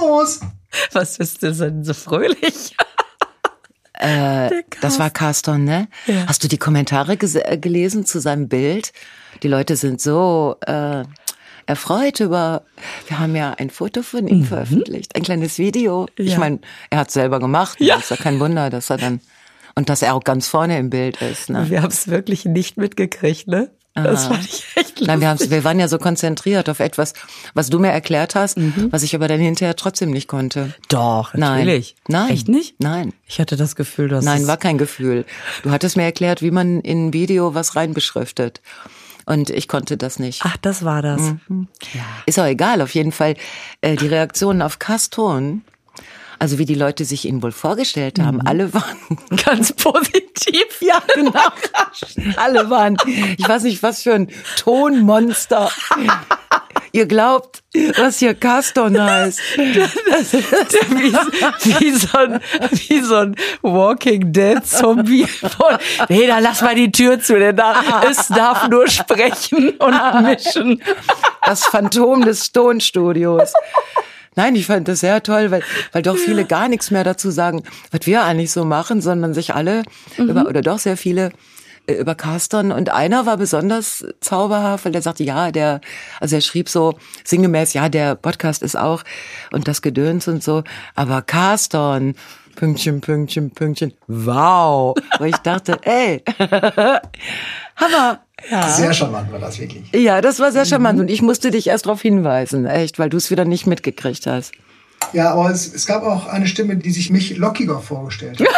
los? Was bist du denn so fröhlich? Äh, das war Carston, ne? Ja. Hast du die Kommentare äh, gelesen zu seinem Bild? Die Leute sind so äh, erfreut über. Wir haben ja ein Foto von ihm veröffentlicht, ein kleines Video. Ich Mhm. Ja. meine, er hat selber gemacht. Ja. Ist ja kein Wunder, dass er dann und dass er auch ganz vorne im Bild ist. Ne? Wir haben es wirklich nicht mitgekriegt, ne? Das fand ich echt lustig. Nein, wir, wir waren ja so konzentriert auf etwas, was du mir erklärt hast, Mhm. was ich aber dann hinterher trotzdem nicht konnte. Doch, Nein. natürlich. Nein. Echt nicht? Nein. Ich hatte das Gefühl, dass Nein, war kein Gefühl. Du hattest mir erklärt, wie man in ein Video was reinbeschriftet. Und ich konnte das nicht. Ach, das war das. Mhm. Ist auch egal, auf jeden Fall. Äh, die Reaktionen auf Caston, also wie die Leute sich ihn wohl vorgestellt haben, Mhm. alle waren Ganz positiv. Ja, genau. Alle waren, ich weiß nicht, was für ein Tonmonster. Ihr glaubt, was hier Caston heißt. wie, wie, so ein, wie so ein Walking Dead Zombie. Von, nee, dann lass mal die Tür zu, denn da, es darf nur sprechen und mischen. Das Phantom des Tonstudios. Nein, ich fand das sehr toll, weil, weil doch viele gar nichts mehr dazu sagen, was wir eigentlich so machen, sondern sich alle über, oder doch sehr viele äh, über Caston und einer war besonders zauberhaft, weil der sagte, ja, der, also er schrieb so sinngemäß, ja, der Podcast ist auch und das Gedöns und so, aber Caston, Pünktchen, Pünktchen, Pünktchen, wow. Wo ich dachte, ey, Hammer. Sehr charmant war das wirklich. Ja, das war sehr charmant und ich musste dich erst darauf hinweisen, echt, weil du es wieder nicht mitgekriegt hast. Ja, aber es, es gab auch eine Stimme, die sich mich lockiger vorgestellt hat.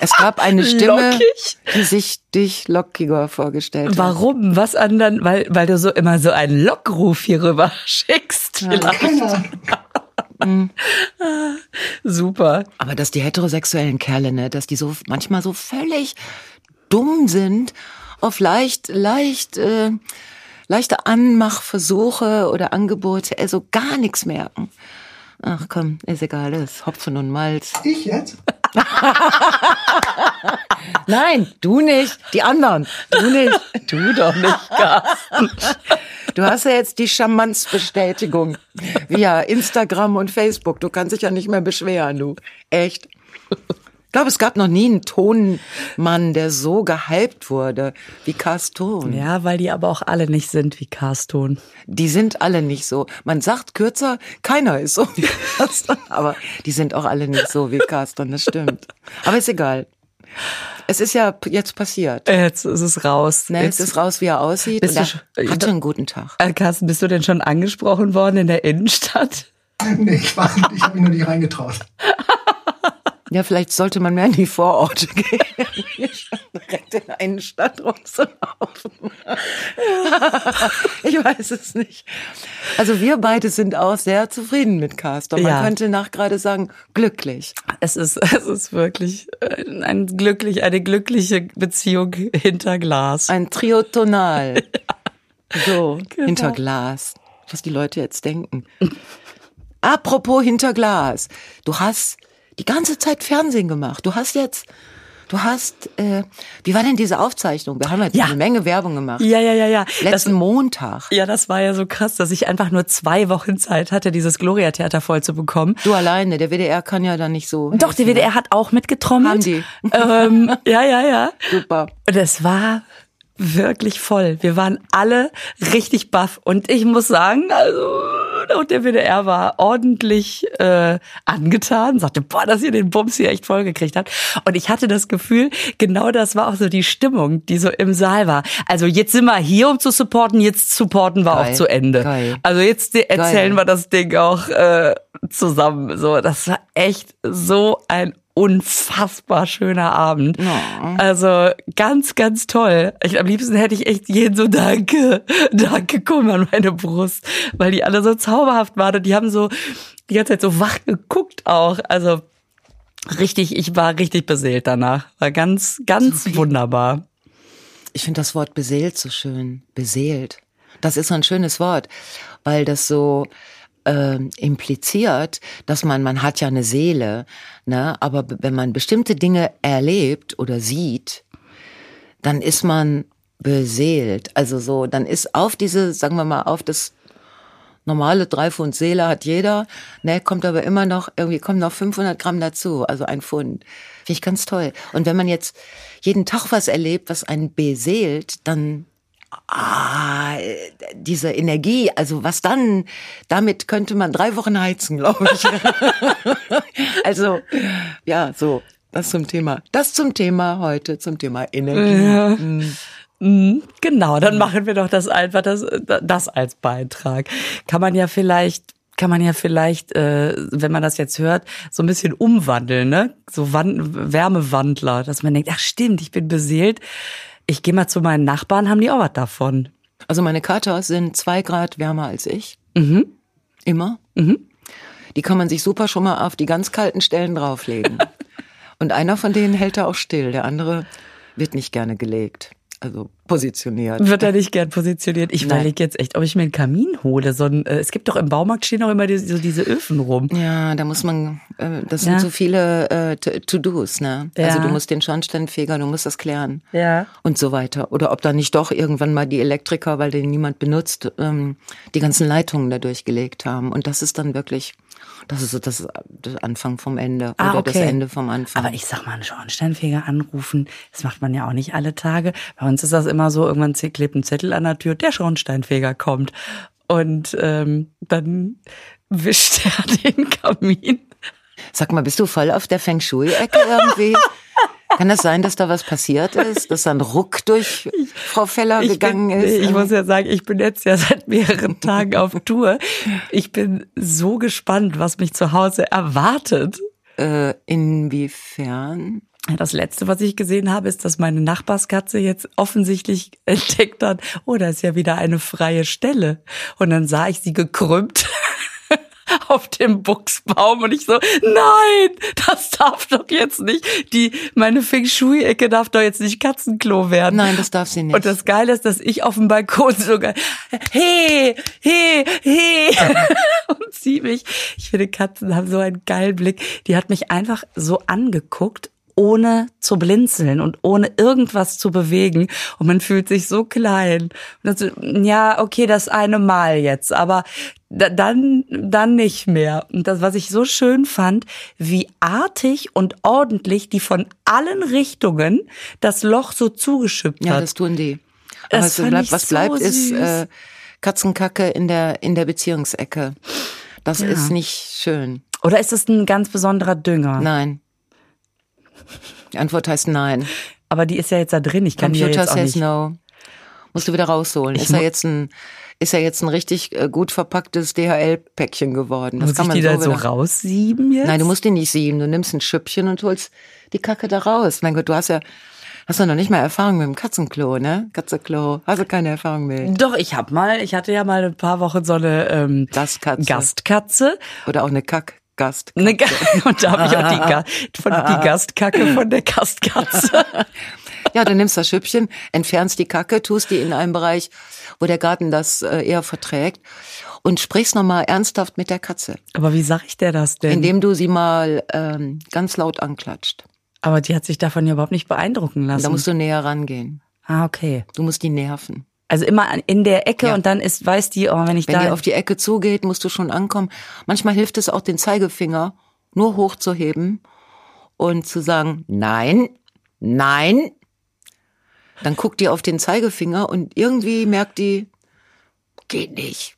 Es gab eine Stimme, Lockig? die sich dich lockiger vorgestellt hat. Warum? Was anderen? Weil, weil du so immer so einen Lockruf hier rüber schickst. Vielleicht. Keine Ahnung. Super. Aber dass die heterosexuellen Kerle, ne, dass die so manchmal so völlig dumm sind, auf leicht, leicht, äh, leichte Anmachversuche oder Angebote, also gar nichts merken. Ach komm, ist egal, das ist Hopfen und Malz. Ich jetzt? Nein, du nicht, die anderen. Du nicht. Du doch nicht, Carsten. Du hast ja jetzt die Charmanzbestätigung via Instagram und Facebook. Du kannst dich ja nicht mehr beschweren, du. Echt. Ich glaube, es gab noch nie einen Tonmann, der so gehypt wurde wie Caston. Ja, weil die aber auch alle nicht sind wie Carston. Die sind alle nicht so. Man sagt kürzer, keiner ist so wie Caston, aber die sind auch alle nicht so wie Caston, das stimmt. Aber ist egal. Es ist ja jetzt passiert. Jetzt ist es raus. Ne? Es Jetzt, ist raus, wie er aussieht. Bist Und er schon- hatte einen guten Tag. äh, Carsten, bist du denn schon angesprochen worden in der Innenstadt? Nee, ich, war, ich habe mich nur nicht reingetraut. Ja, vielleicht sollte man mehr in die Vororte gehen. Direkt in einen Stadt rumzulaufen. ich weiß es nicht. Also wir beide sind auch sehr zufrieden mit Castor. Man Ja. könnte nach gerade sagen, glücklich. Es ist, es ist wirklich äh, ein glücklich, eine glückliche Beziehung hinter Glas. Ein Triotonal. So, Genau. hinter Glas. Was die Leute jetzt denken. Apropos hinter Glas. Du hast die ganze Zeit Fernsehen gemacht. Du hast jetzt, du hast, äh, wie war denn diese Aufzeichnung? Wir haben jetzt Ja. eine Menge Werbung gemacht. Ja, ja, ja, ja. Letzten Montag. ja, das war ja so krass, dass ich einfach nur zwei Wochen Zeit hatte, dieses Gloria-Theater voll zu bekommen. Du alleine, der WDR kann ja da nicht so. Doch, der ne? WDR hat auch mitgetrommelt. Haben die. Ähm, ja, ja, ja. Super. Und es war wirklich voll. Wir waren alle richtig baff. Und ich muss sagen, also auch der WDR war ordentlich äh, angetan, sagte, boah, dass ihr den Bums hier echt voll gekriegt habt. Und ich hatte das Gefühl, genau das war auch so die Stimmung, die so im Saal war. Also jetzt sind wir hier, um zu supporten, jetzt supporten wir Geil. auch zu Ende. Geil. Also jetzt erzählen Geil. wir das Ding auch äh, zusammen. So, das war echt so ein unfassbar schöner Abend. Also ganz, ganz toll. Ich, am liebsten hätte ich echt jeden so Danke, Danke, komm an meine Brust, weil die alle so zauberhaft waren und die haben so die ganze Zeit so wach geguckt auch. Also richtig, ich war richtig beseelt danach. War ganz, ganz wunderbar. Ich finde das Wort beseelt so schön. Beseelt. Das ist so ein schönes Wort, weil das so ähm, impliziert, dass man, man hat ja eine Seele, ne? aber wenn man bestimmte Dinge erlebt oder sieht, dann ist man beseelt. Also so, dann ist auf diese, sagen wir mal, auf das normale drei Pfund Seele hat jeder, ne, kommt aber immer noch, irgendwie kommen noch 500 Gramm dazu, also ein Pfund. Finde ich ganz toll. Und wenn man jetzt jeden Tag was erlebt, was einen beseelt, dann Ah, diese Energie, also was dann, damit könnte man drei Wochen heizen, glaube ich. also, ja, so, das zum Thema. Das zum Thema heute, zum Thema Energie. Ja. Mhm. Mhm, genau, dann machen wir doch das einfach, das, das als Beitrag. Kann man ja vielleicht kann man ja vielleicht, äh, wenn man das jetzt hört, so ein bisschen umwandeln, ne? So Wand Wärmewandler, dass man denkt, ach stimmt, ich bin beseelt. Ich gehe mal zu meinen Nachbarn, haben die auch was davon. Also meine Katas sind zwei Grad wärmer als ich. Mhm. Immer. Mhm. Die kann man sich super schon mal auf die ganz kalten Stellen drauflegen. Und einer von denen hält da auch still, der andere wird nicht gerne gelegt also positioniert. Wird er nicht gern positioniert? Ich überlege jetzt echt, ob ich mir einen Kamin hole. So ein, äh, es gibt doch im Baumarkt stehen auch immer die, so diese Öfen rum. Ja, da muss man, äh, das sind ja. so viele äh, To-Dos, ne? Ja. Also du musst den Schornsteinfeger, du musst das klären. Ja. Und so weiter. Oder ob da nicht doch irgendwann mal die Elektriker, weil den niemand benutzt, ähm, die ganzen Leitungen da durchgelegt haben. Und das ist dann wirklich das ist so das, das Anfang vom Ende ah, oder okay. das Ende vom Anfang. Aber ich sag mal, einen Schornsteinfeger anrufen, das macht man ja auch nicht alle Tage. Bei uns ist das immer so, irgendwann klebt ein Zettel an der Tür, der Schornsteinfeger kommt. Und ähm, dann wischt er den Kamin. Sag mal, bist du voll auf der Feng Shui-Ecke irgendwie? Kann das sein, dass da was passiert ist, dass da ein Ruck durch Frau Feller ich gegangen bin, ist? Ich muss ja sagen, ich bin jetzt ja seit mehreren Tagen auf Tour. Ich bin so gespannt, was mich zu Hause erwartet. Äh, inwiefern? Das letzte, was ich gesehen habe, ist, dass meine Nachbarskatze jetzt offensichtlich entdeckt hat, oh, da ist ja wieder eine freie Stelle. Und dann sah ich sie gekrümmt auf dem Buchsbaum und ich so, nein, das darf doch jetzt nicht. Die, meine Feng Shui-Ecke darf doch jetzt nicht Katzenklo werden. Nein, das darf sie nicht. Und das Geile ist, dass ich auf dem Balkon sogar, hey, hey, hey, und sie mich. Ich finde, Katzen haben so einen geilen Blick. Die hat mich einfach so angeguckt ohne zu blinzeln und ohne irgendwas zu bewegen. Und man fühlt sich so klein. Das, ja, okay, das eine Mal jetzt, aber dann, dann nicht mehr. Und das, was ich so schön fand, wie artig und ordentlich die von allen Richtungen das Loch so zugeschüppt hat. Ja, das tun die. Aber das was bleibt, was bleibt so ist äh, Katzenkacke in der, in der Beziehungsecke. Das ja. ist nicht schön. Oder ist es ein ganz besonderer Dünger? Nein. Die Antwort heißt nein. Aber die ist ja jetzt da drin. Ich kann Computer die ja jetzt auch says nicht. no. Musst du wieder rausholen. Ich ist ja jetzt ein ist ja jetzt ein richtig äh, gut verpacktes DHL-Päckchen geworden. Das Muss kann man ich die so da so raussieben jetzt? Nein, du musst die nicht sieben. Du nimmst ein Schüppchen und holst die Kacke da raus. Mein Gott, du hast ja Hast du noch nicht mal Erfahrung mit dem Katzenklo, ne? Katzenklo. Hast du keine Erfahrung mit? Doch, ich hab mal, ich hatte ja mal ein paar Wochen so eine ähm, Gastkatze. Gastkatze. Oder auch eine Kack. Gast. Ne, und da habe ich auch die, Ga von, die Gastkacke von der Gastkatze. ja, du nimmst das Schüppchen, entfernst die Kacke, tust die in einem Bereich, wo der Garten das äh, eher verträgt und sprichst nochmal ernsthaft mit der Katze. Aber wie sag ich der das denn? Indem du sie mal ähm, ganz laut anklatscht. Aber die hat sich davon ja überhaupt nicht beeindrucken lassen. Da musst du näher rangehen. Ah, okay. Du musst die nerven. Also immer in der Ecke ja. und dann ist, weiß die, oh, wenn ich wenn da. Wenn die auf die Ecke zugeht, musst du schon ankommen. Manchmal hilft es auch, den Zeigefinger nur hochzuheben und zu sagen, nein, nein. Dann guckt die auf den Zeigefinger und irgendwie merkt die, geht nicht.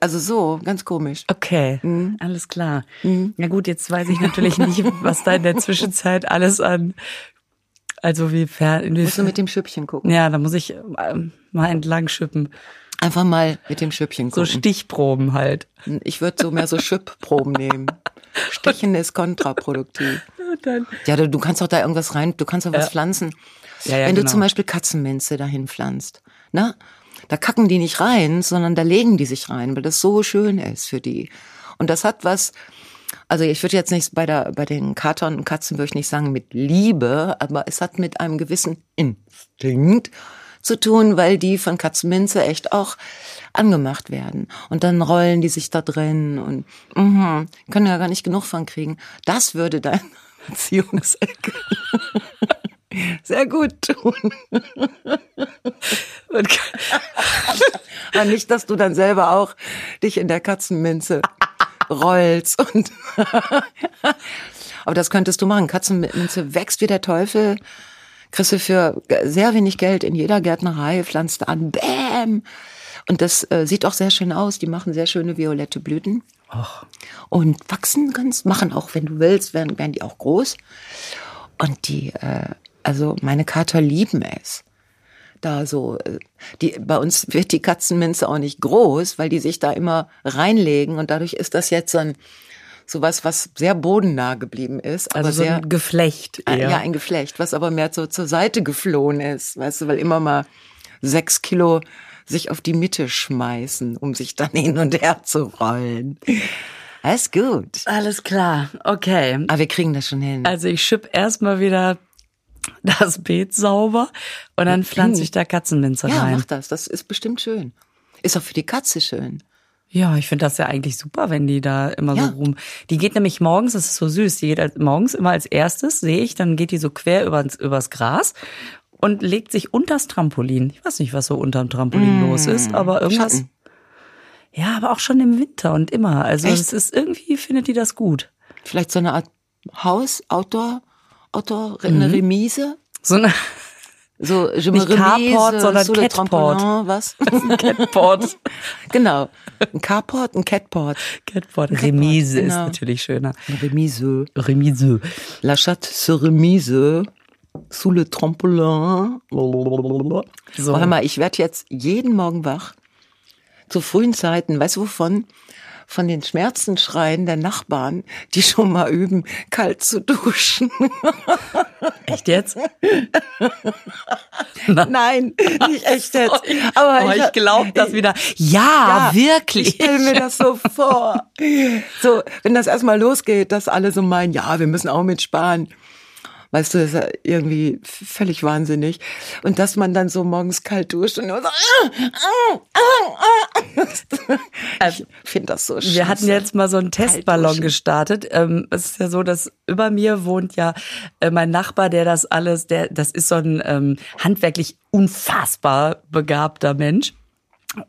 Also so, ganz komisch. Okay, mhm. alles klar. Mhm. Ja gut, jetzt weiß ich natürlich nicht, was da in der Zwischenzeit alles an also wie fern. Musst du mit dem Schüppchen gucken. Ja, da muss ich ähm, mal entlang schippen. Einfach mal mit dem Schüppchen gucken. So Stichproben halt. Ich würde so mehr so Schüppproben nehmen. Stichen ist kontraproduktiv. Ja, du, kannst auch da irgendwas rein, du kannst auch was ja. pflanzen. Ja, ja, Wenn genau. du zum Beispiel Katzenminze dahin pflanzt, ne? Da kacken die nicht rein, sondern da legen die sich rein, weil das so schön ist für die. Und das hat was, also ich würde jetzt nicht bei der bei den Katern und Katzen würde ich nicht sagen mit Liebe, aber es hat mit einem gewissen Instinkt zu tun, weil die von Katzenminze echt auch angemacht werden. Und dann rollen die sich da drin und mh, können ja gar nicht genug von kriegen. Das würde dein Beziehungsecke sehr gut tun. Und nicht, dass du dann selber auch dich in der Katzenminze rollst und aber das könntest du machen. Katzenminze wächst wie der Teufel. Kriegst du für sehr wenig Geld in jeder Gärtnerei, pflanzt an, bäm. Und das äh, sieht auch sehr schön aus. Die machen sehr schöne violette Blüten. Ach. Und wachsen ganz, machen auch, wenn du willst, werden, werden die auch groß. Und die, äh, also meine Kater lieben es. Da so, äh, die, bei uns wird die Katzenminze auch nicht groß, weil die sich da immer reinlegen und dadurch ist das jetzt so ein, sowas, was sehr bodennah geblieben ist. Also aber so sehr, ein Geflecht. eher. ja, ein Geflecht, was aber mehr so zur Seite geflohen ist, weißt du, weil immer mal sechs Kilo sich auf die Mitte schmeißen, um sich dann hin und her zu rollen. Ist gut. Alles klar, okay. Aber wir kriegen das schon hin. Also ich schipp erstmal wieder das Beet sauber und dann pflanze ich da Katzenminze ja, rein. mach das. Das ist bestimmt schön. Ist auch für die Katze schön. Ja, ich finde das ja eigentlich super, wenn die da immer Ja. so rum. Die geht nämlich morgens, das ist so süß, die geht als, morgens immer als erstes, sehe ich, dann geht die so quer übers, übers Gras und legt sich unters Trampolin. Ich weiß nicht, was so unterm Trampolin los ist, aber irgendwas. Schatten. Ja, aber auch schon im Winter und immer. Also Echt? es ist irgendwie findet die das gut. Vielleicht so eine Art Haus, Outdoor, Outdoor, eine Remise. So eine So, je Nicht me Carport, remise sondern le Catport. Was? Catport. genau. Ein Carport, ein Catport. Catport. Remise ist genau. natürlich schöner. Remise. Remise. La chatte se remise sous le trampolin. So. So. Hör mal, ich werde jetzt jeden Morgen wach. Zu frühen Zeiten, weißt du wovon? Von den Schmerzenschreien der Nachbarn, die schon mal üben, kalt zu duschen. Echt jetzt? Nein, nicht echt jetzt. Aber oh, ich glaube das wieder. Ja, Ja, wirklich. Ich stelle mir das so vor. So, wenn das erstmal losgeht, dass alle so meinen, ja, wir müssen auch mitsparen. Weißt du, das ist ja irgendwie völlig wahnsinnig. Und dass man dann so morgens kalt duscht und nur so, ah, ich finde das so schön. Wir hatten jetzt mal so einen Testballon gestartet. Ähm, es ist ja so, dass über mir wohnt ja äh, mein Nachbar, der das alles, der, das ist so ein ähm, handwerklich unfassbar begabter Mensch.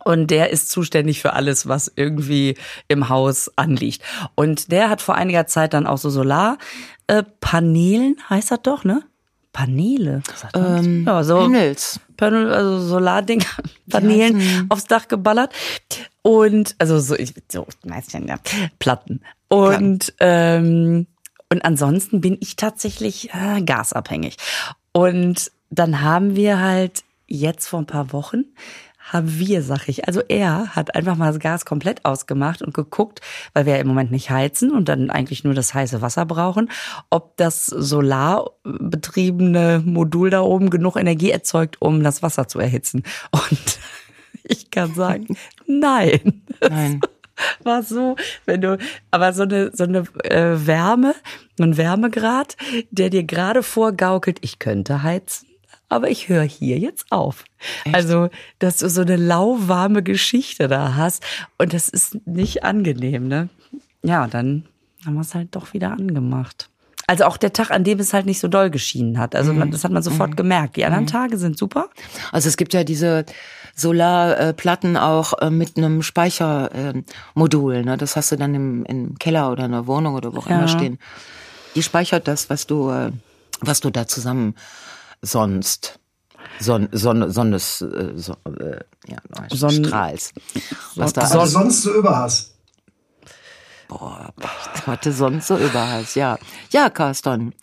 Und der ist zuständig für alles, was irgendwie im Haus anliegt. Und der hat vor einiger Zeit dann auch so Solarpanelen, heißt das doch, ne? Paneele. Ähm, ja, so Panels. Panel, also Solardinger, Paneelen aufs Dach geballert. Und, also so, ich, so, meistens, ja, Platten. Und, ähm, und ansonsten bin ich tatsächlich äh, gasabhängig. Und dann haben wir halt jetzt vor ein paar Wochen, haben wir, sag ich, also er hat einfach mal das Gas komplett ausgemacht und geguckt, weil wir ja im Moment nicht heizen und dann eigentlich nur das heiße Wasser brauchen, ob das solarbetriebene Modul da oben genug Energie erzeugt, um das Wasser zu erhitzen. Und ich kann sagen, nein. Nein. War so, wenn du, aber so eine, so eine äh, Wärme, ein Wärmegrad, der dir gerade vorgaukelt, ich könnte heizen, aber ich höre hier jetzt auf. Also, dass du so eine lauwarme Geschichte da hast und das ist nicht angenehm, ne? Ja, dann haben wir es halt doch wieder angemacht. Also auch der Tag, an dem es halt nicht so doll geschienen hat. Also man, das hat man sofort gemerkt. Die anderen Tage sind super. Also es gibt ja diese Solarplatten auch äh, mit einem Speichermodul. Ne? Das hast du dann im, im Keller oder in der Wohnung oder wo auch Ja. immer stehen. Die speichert das, was du, äh, was du da zusammen sonst Son, Sonne, Sonnes, äh, so, äh, ja, Sonn- strahlst. Was da Also alles, sonst so überhast. boah, hatte sonst so überhast, ja. Ja, Carsten.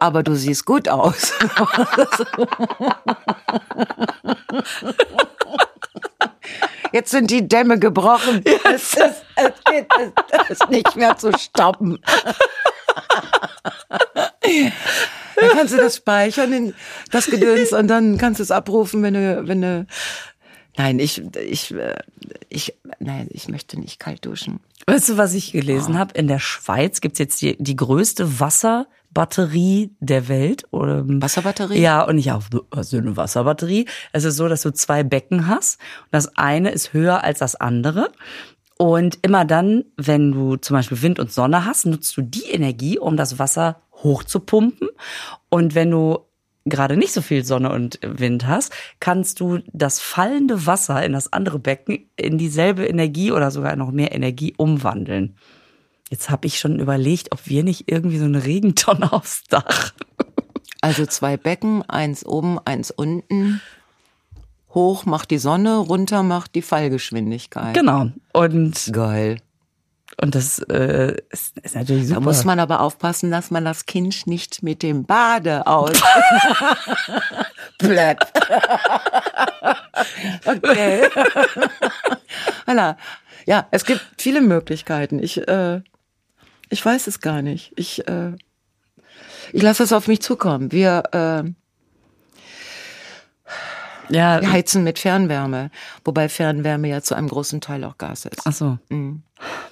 Aber du siehst gut aus. Jetzt sind die Dämme gebrochen. Es, ist, es geht es ist nicht mehr zu stoppen. Dann kannst du das speichern, das Gedöns, und dann kannst du es abrufen, wenn du, wenn du. Nein, ich, ich, äh, ich, nein, ich möchte nicht kalt duschen. Weißt du, was ich gelesen habe? In der Schweiz gibt's jetzt die, die größte Wasserbatterie der Welt. Oder, Wasserbatterie? Ja, und nicht auch so eine Wasserbatterie. Es ist so, dass du zwei Becken hast. Und das eine ist höher als das andere. Und immer dann, wenn du zum Beispiel Wind und Sonne hast, nutzt du die Energie, um das Wasser hochzupumpen. Und wenn du gerade nicht so viel Sonne und Wind hast, kannst du das fallende Wasser in das andere Becken in dieselbe Energie oder sogar noch mehr Energie umwandeln. Jetzt habe ich schon überlegt, ob wir nicht irgendwie so eine Regentonne aufs Dach. Also zwei Becken, eins oben, eins unten. Hoch macht die Sonne, runter macht die Fallgeschwindigkeit. Genau. Und Geil. Und das äh, ist, ist natürlich super. Da muss man aber aufpassen, dass man das Kind nicht mit dem Bade aus. Blöd. okay. voilà. Ja, es gibt viele Möglichkeiten. Ich, äh, ich weiß es gar nicht. Ich, äh, ich lasse es auf mich zukommen. Wir, äh, ja, wir heizen mit Fernwärme, wobei Fernwärme ja zu einem großen Teil auch Gas ist. Ach so.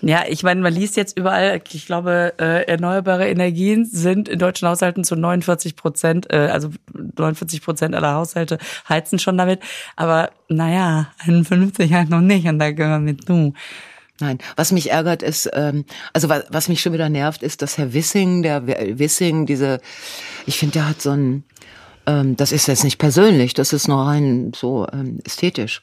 Ja, ich meine, man liest jetzt überall, ich glaube, äh, erneuerbare Energien sind in deutschen Haushalten zu 49 Prozent, äh, also 49 Prozent aller Haushalte heizen schon damit. Aber naja, 51 halt noch nicht und da gehören wir zu. Nein, was mich ärgert ist, ähm, also was, was mich schon wieder nervt, ist, dass Herr Wissing, der Wissing, diese, ich finde, der hat so ein, das ist jetzt nicht persönlich, das ist nur rein so ähm, ästhetisch.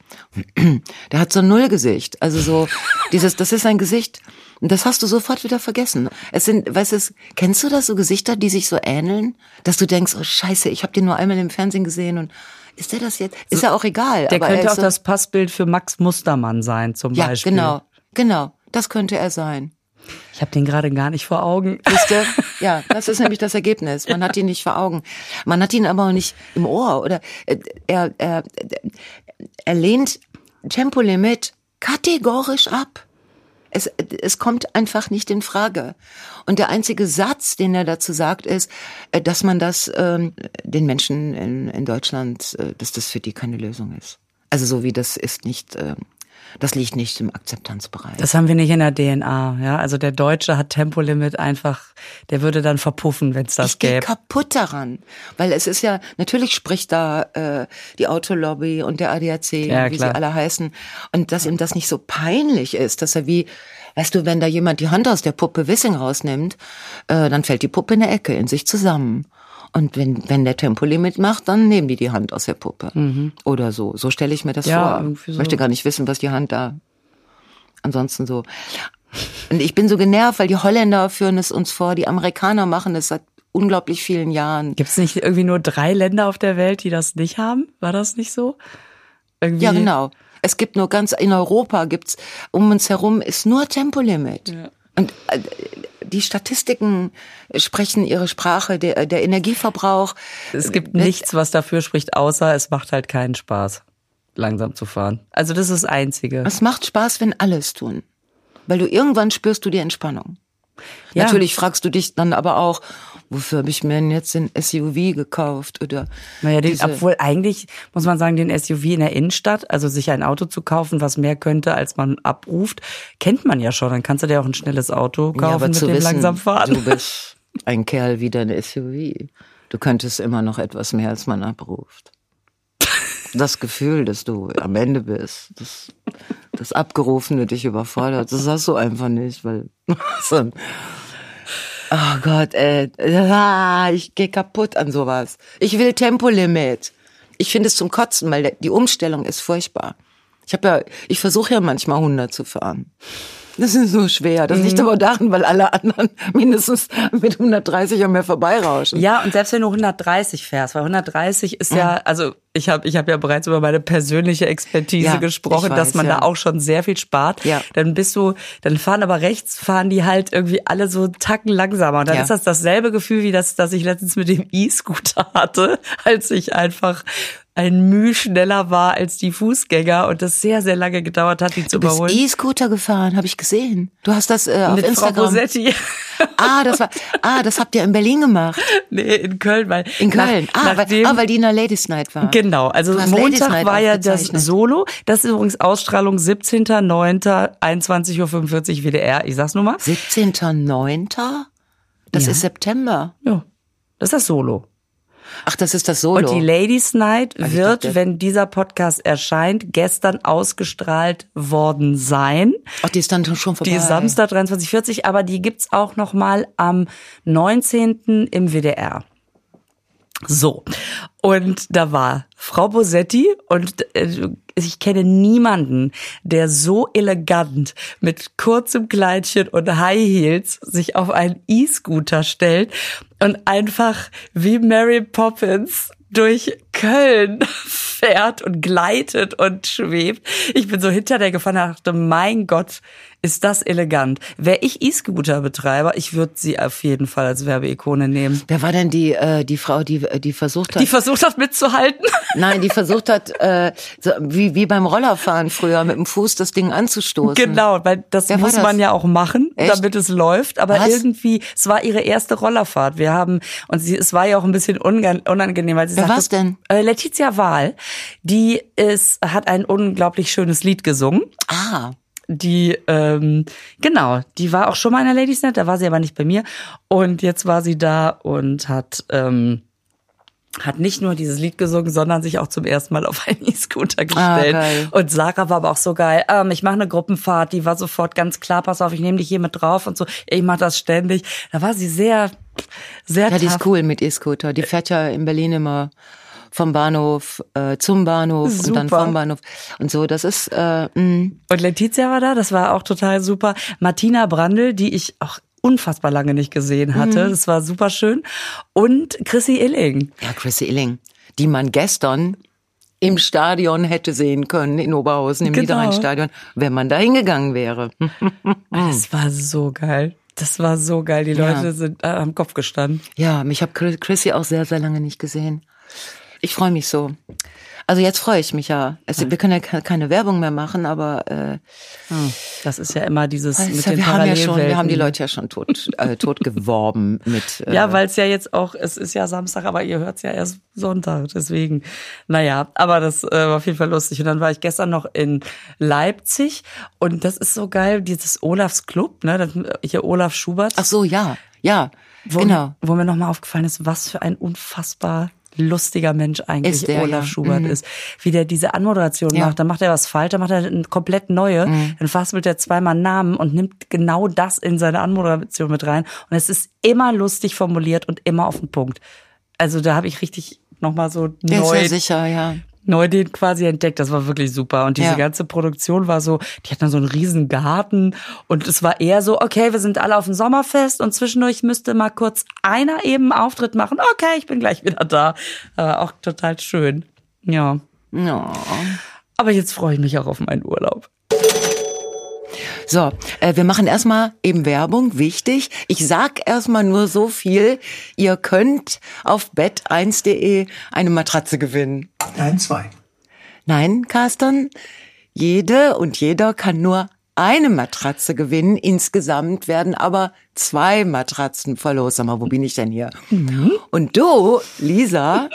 Der hat so ein Nullgesicht, also so dieses, das ist ein Gesicht, das hast du sofort wieder vergessen. Es sind, weißt du, kennst du das so Gesichter, die sich so ähneln, dass du denkst, oh Scheiße, ich habe den nur einmal im Fernsehen gesehen und ist der das jetzt? Ist ja auch egal. Der er könnte auch so, das Passbild für Max Mustermann sein, zum Ja, Beispiel. genau, genau, das könnte er sein. Ich habe den gerade gar nicht vor Augen. Wisst? Ja, das ist nämlich das Ergebnis. Man hat ihn nicht vor Augen. Man hat ihn aber auch nicht im Ohr oder äh, er, er, er lehnt Tempolimit kategorisch ab. Es, es kommt einfach nicht in Frage. Und der einzige Satz, den er dazu sagt, ist, äh, dass man das ähm, den Menschen in, in Deutschland, äh, dass das für die keine Lösung ist. Also so wie das ist nicht, äh, das liegt nicht im Akzeptanzbereich. Das haben wir nicht in der DNA. Ja, also der Deutsche hat Tempolimit einfach, der würde dann verpuffen, wenn es das ich gäbe. kaputt daran, weil es ist ja natürlich spricht da äh, die Autolobby und der ADAC, Ja, wie klar. sie alle heißen, und dass ihm das nicht so peinlich ist, dass er wie Weißt du, wenn da jemand die Hand aus der Puppe Wissing rausnimmt, äh, dann fällt die Puppe in der Ecke in sich zusammen. Und wenn, wenn der Tempolimit macht, dann nehmen die die Hand aus der Puppe. Oder so. So stelle ich mir das Mhm. Ja, vor. so. möchte gar nicht wissen, was die Hand da ansonsten so. Und ich bin so genervt, weil die Holländer führen es uns vor, die Amerikaner machen es seit unglaublich vielen Jahren. Gibt es nicht irgendwie nur drei Länder auf der Welt, die das nicht haben? War das nicht so? Irgendwie Ja, genau. Es gibt nur ganz, in Europa gibt's, um uns herum ist nur Tempolimit. Und äh, die Statistiken sprechen ihre Sprache, der, der Energieverbrauch. Es gibt nichts, was dafür spricht, außer es macht halt keinen Spaß, langsam zu fahren. Also das ist das Einzige. Es macht Spaß, wenn alles tun. Weil du irgendwann spürst du die Entspannung. Ja. Natürlich fragst du dich dann aber auch, wofür habe ich mir denn jetzt den SUV gekauft oder Naja, den, obwohl eigentlich muss man sagen, den SUV in der Innenstadt, also sich ein Auto zu kaufen, was mehr könnte, als man abruft, kennt man ja schon. Dann kannst du dir auch ein schnelles Auto kaufen, Ja, aber mit zu dem wissen, langsam fahren. Du bist ein Kerl wie dein SUV. Du könntest immer noch etwas mehr, als man abruft. Das Gefühl, dass du am Ende bist, das, das Abgerufene dich überfordert, das hast du einfach nicht, weil so ein, Oh Gott, ey, ah, ich gehe kaputt an sowas. Ich will Tempolimit. Ich finde es zum Kotzen, weil die Umstellung ist furchtbar. Ich habe ja, ich versuche ja manchmal 100 zu fahren. Das ist so schwer. Das Mhm. liegt aber daran, weil alle anderen mindestens mit 130 an mir vorbeirauschen. Ja, und selbst wenn du 130 fährst, weil 130 ist ja, also ich habe ich hab ja bereits über meine persönliche Expertise Ja, gesprochen, ich dass weiß, man ja. da auch schon sehr viel spart. Ja. Dann bist du, dann fahren aber rechts, fahren die halt irgendwie alle so tacken langsamer. Und dann Ja. ist das dasselbe Gefühl, wie das, das ich letztens mit dem E-Scooter hatte, als ich einfach ein Mühe schneller war als die Fußgänger und das sehr, sehr lange gedauert hat, die zu Du bist überholen. E-Scooter gefahren, habe ich gesehen. Du hast das äh, auf mit Frau Instagram. Bosetti. Ah, das war, ah, das habt ihr in Berlin gemacht. nee, in Köln, weil In Köln. Nach, ah, weil, nachdem, ah, weil die in der Ladies Night war. Genau, also Montag war ja das. Solo. Das ist übrigens Ausstrahlung 17.09. 21.45 Uhr WDR. Ich sag's nur mal. 17.09. Das Ja. ist September. Ja, das ist das Solo. Ach, das ist das Solo. Und die Ladies Night ich wird, dachte- wenn dieser Podcast erscheint, gestern ausgestrahlt worden sein. Ach, die ist dann schon vorbei. Die ist Samstag 23.40, aber die gibt's auch noch mal am 19. im WDR. So, und da war Frau Bosetti und äh, ich kenne niemanden, der so elegant mit kurzem Kleidchen und High Heels sich auf einen E-Scooter stellt und einfach wie Mary Poppins durch Köln fährt und gleitet und schwebt. Ich bin so hinter der gefahren und dachte, mein Gott, ist das elegant. Wäre ich E-Scooter-Betreiber, ich würde sie auf jeden Fall als Werbeikone nehmen. Wer war denn die, äh, die Frau, die, die versucht hat? Die versucht hat mitzuhalten? Nein, die versucht hat, äh, so, wie, wie beim Rollerfahren früher, mit dem Fuß das Ding anzustoßen. Genau, weil das Wer muss das? man ja auch machen, Echt? damit es läuft. Aber Was? irgendwie, es war ihre erste Rollerfahrt. Wir haben, und sie, es war ja auch ein bisschen unangenehm, weil sie Wer sagte, denn? Äh, Letizia Wahl, die ist, hat ein unglaublich schönes Lied gesungen. Ah. Die, ähm, genau, die war auch schon mal in der Ladies Night, da war sie aber nicht bei mir. Und jetzt war sie da und hat, ähm, hat nicht nur dieses Lied gesungen, sondern sich auch zum ersten Mal auf einen E-Scooter gestellt. Ah, und Sarah war aber auch so geil. Ähm, ich mache eine Gruppenfahrt, die war sofort ganz klar, pass auf, ich nehme dich hier mit drauf und so. Ich mache das ständig. Da war sie sehr, sehr Ja, die tough. ist cool mit E-Scooter. Die fährt ja in Berlin immer vom Bahnhof äh, zum Bahnhof und dann Super. vom Bahnhof und so. Das ist äh, mh. Und Letizia war da, das war auch total super. Martina Brandl, die ich auch unfassbar lange nicht gesehen Mhm. hatte, das war super schön. Und Chrissy Illing. ja Chrissy Illing, die man gestern im Stadion hätte sehen können in Oberhausen im Genau. Niederrheinstadion, wenn man da hingegangen wäre. Das war so geil. Das war so geil. Die Ja. Leute sind äh, am Kopf gestanden. Ja, mich habe Chrissy auch sehr sehr lange nicht gesehen. Ich freue mich so. Also jetzt freue ich mich ja. Es, wir können ja ke- keine Werbung mehr machen, aber äh, Das ist ja immer dieses mit du, den wir haben ja schon, wir haben die. Leute ja schon tot, äh, tot geworben mit. Äh, Ja, weil es ja jetzt auch, es ist ja Samstag, aber ihr hört's ja erst Sonntag, deswegen. Naja, aber das äh, war auf jeden Fall lustig. Und dann war ich gestern noch in Leipzig und das ist so geil, dieses Olafs Club, ne? Das, hier Olaf Schubert. Ach so, ja, ja, wo, genau. Wo mir nochmal aufgefallen ist, was für ein unfassbar lustiger Mensch eigentlich der, Olaf ja. Schubert Mhm. ist. Wie der diese Anmoderation Ja. Mhm. macht. Dann macht er was falsch, dann macht er eine komplett neue. Dann faselt er zweimal Namen und nimmt genau das in seine Anmoderation mit rein. Und es ist immer lustig formuliert und immer auf den Punkt. Also da habe ich richtig nochmal so Der ist neu ja sicher, ja. Neu den quasi entdeckt. Das war wirklich super. Und diese Ja. ganze Produktion war so, die hatten dann so einen riesen Garten und es war eher so, okay, wir sind alle auf dem Sommerfest und zwischendurch müsste mal kurz einer eben einen Auftritt machen. Okay, ich bin gleich wieder da. Aber auch total schön. Ja. ja. Aber jetzt freue ich mich auch auf meinen Urlaub. So, äh, wir machen erstmal eben Werbung, wichtig. Ich sag erstmal nur so viel, ihr könnt auf bet1.de eine Matratze gewinnen. Nein, zwei. Nein, Carsten, jede und jeder kann nur eine Matratze gewinnen. Insgesamt werden aber zwei Matratzen verlost. Sag mal, wo bin ich denn hier? Und du, Lisa,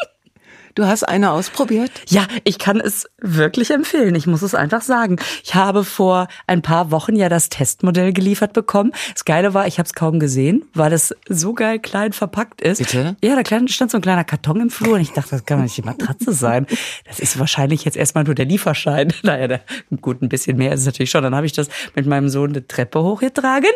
du hast eine ausprobiert? Ja, ich kann es wirklich empfehlen. Ich muss es einfach sagen. Ich habe vor ein paar Wochen ja das Testmodell geliefert bekommen. Das Geile war, ich habe es kaum gesehen, weil es so geil klein verpackt ist. Bitte? Ja, da stand so ein kleiner Karton im Flur und ich dachte, das kann doch nicht die Matratze sein. Das ist wahrscheinlich jetzt erstmal nur der Lieferschein. Naja, der, gut, ein bisschen mehr ist es natürlich schon. Dann habe ich das mit meinem Sohn eine Treppe hochgetragen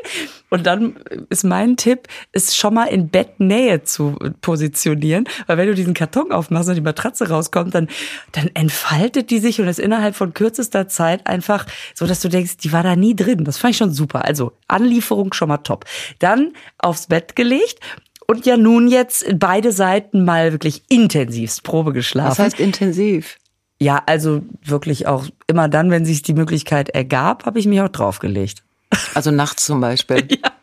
und dann ist mein Tipp, es schon mal in Bettnähe zu positionieren, weil wenn du diesen Karton aufmachst und die Matratze rauskommt, dann, dann entfaltet die sich und ist innerhalb von kürzester Zeit einfach so, dass du denkst, die war da nie drin. Das fand ich schon super. Also Anlieferung schon mal top. Dann aufs Bett gelegt und ja nun jetzt beide Seiten mal wirklich intensivst Probe geschlafen. Was heißt intensiv? Ja, also wirklich auch immer dann, wenn sich die Möglichkeit ergab, habe ich mich auch draufgelegt. Also nachts zum Beispiel.